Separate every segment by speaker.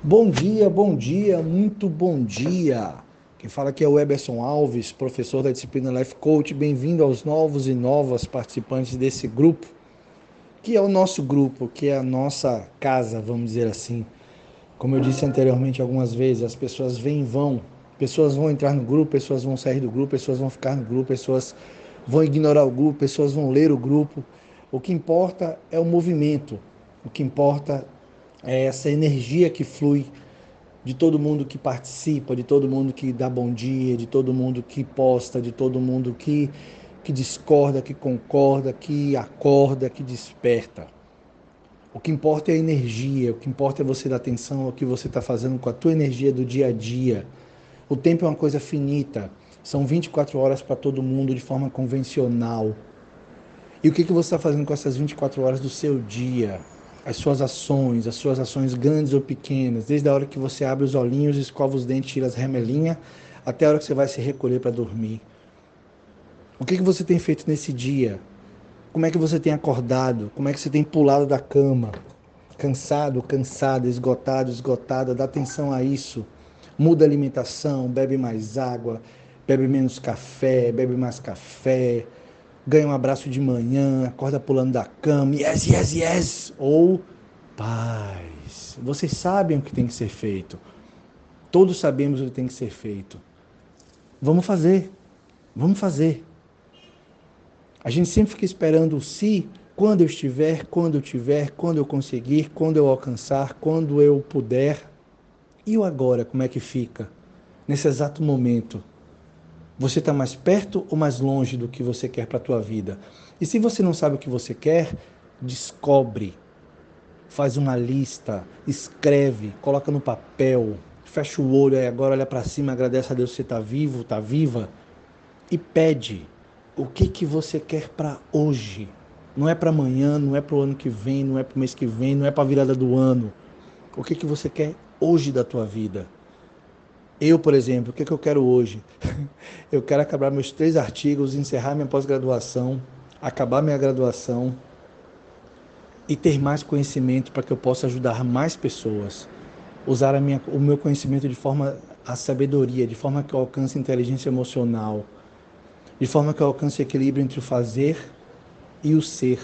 Speaker 1: Bom dia, bom dia, muito bom dia. Quem fala aqui é o Eberson Alves, professor da disciplina Life Coach. Bem-vindo aos novos e novas participantes desse grupo, que é o nosso grupo, que é a nossa casa, vamos dizer assim. Como eu disse anteriormente algumas vezes, as pessoas vêm e vão. Pessoas vão entrar no grupo, pessoas vão sair do grupo, pessoas vão ficar no grupo, pessoas vão ignorar o grupo, pessoas vão ler o grupo. O que importa é o movimento. O que importa é essa energia que flui de todo mundo que participa, de todo mundo que dá bom dia, de todo mundo que posta, de todo mundo que, que discorda, que concorda, que acorda, que desperta. O que importa é a energia, o que importa é você dar atenção ao que você está fazendo com a tua energia do dia a dia. O tempo é uma coisa finita, são 24 horas para todo mundo de forma convencional. E o que, que você está fazendo com essas 24 horas do seu dia? As suas ações, as suas ações grandes ou pequenas, desde a hora que você abre os olhinhos, escova os dentes, tira as remelinhas, até a hora que você vai se recolher para dormir. O que, que você tem feito nesse dia? Como é que você tem acordado? Como é que você tem pulado da cama? Cansado, cansada, esgotado, esgotada, dá atenção a isso. Muda a alimentação, bebe mais água, bebe menos café, bebe mais café, ganha um abraço de manhã, acorda pulando da cama, yes, yes, yes, ou paz. Vocês sabem o que tem que ser feito. Todos sabemos o que tem que ser feito. Vamos fazer. Vamos fazer. A gente sempre fica esperando o se, quando eu estiver, quando eu tiver, quando eu conseguir, quando eu alcançar, quando eu puder. E o agora, como é que fica? Nesse exato momento. Você está mais perto ou mais longe do que você quer para a tua vida? E se você não sabe o que você quer, descobre. Faz uma lista, escreve, coloca no papel, fecha o olho e agora olha para cima, agradece a Deus que você está vivo, está viva e pede o que que você quer para hoje. Não é para amanhã, não é para o ano que vem, não é para o mês que vem, não é para a virada do ano. O que que você quer hoje da tua vida? Eu, por exemplo, o que, é que eu quero hoje? Eu quero acabar meus três artigos, encerrar minha pós-graduação, acabar minha graduação e ter mais conhecimento para que eu possa ajudar mais pessoas. Usar minha, o meu conhecimento de forma a sabedoria, de forma que eu alcance inteligência emocional, de forma que eu alcance equilíbrio entre o fazer e o ser,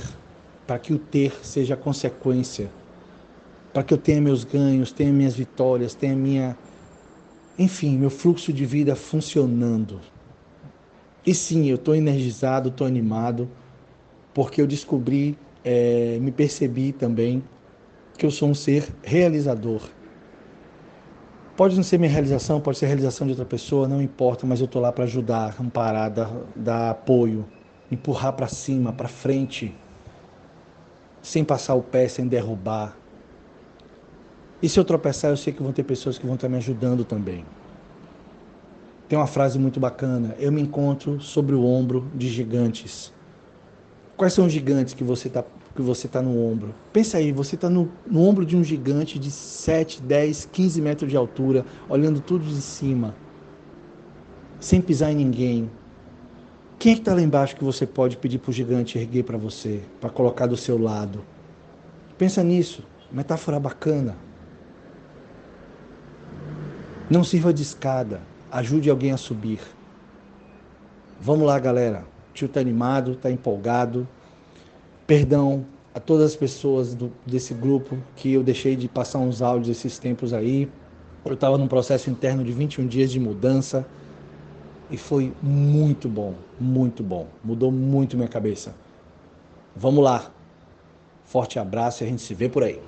Speaker 1: para que o ter seja consequência, para que eu tenha meus ganhos, tenha minhas vitórias, tenha minha enfim, meu fluxo de vida funcionando. E sim, eu estou energizado, estou animado, porque eu descobri, é, me percebi também que eu sou um ser realizador. Pode não ser minha realização, pode ser a realização de outra pessoa, não importa, mas eu estou lá para ajudar, amparar, dar, dar apoio, empurrar para cima, para frente, sem passar o pé, sem derrubar, e se eu tropeçar, eu sei que vão ter pessoas que vão estar me ajudando também. Tem uma frase muito bacana: Eu me encontro sobre o ombro de gigantes. Quais são os gigantes que você está que você tá no ombro? Pensa aí, você está no, no ombro de um gigante de 7, 10, 15 metros de altura, olhando tudo de cima, sem pisar em ninguém. Quem é que está lá embaixo que você pode pedir para o gigante erguer para você, para colocar do seu lado? Pensa nisso, metáfora bacana. Não sirva de escada, ajude alguém a subir. Vamos lá, galera. O tio tá animado, tá empolgado. Perdão a todas as pessoas do, desse grupo que eu deixei de passar uns áudios esses tempos aí. Eu estava num processo interno de 21 dias de mudança e foi muito bom, muito bom. Mudou muito minha cabeça. Vamos lá. Forte abraço e a gente se vê por aí.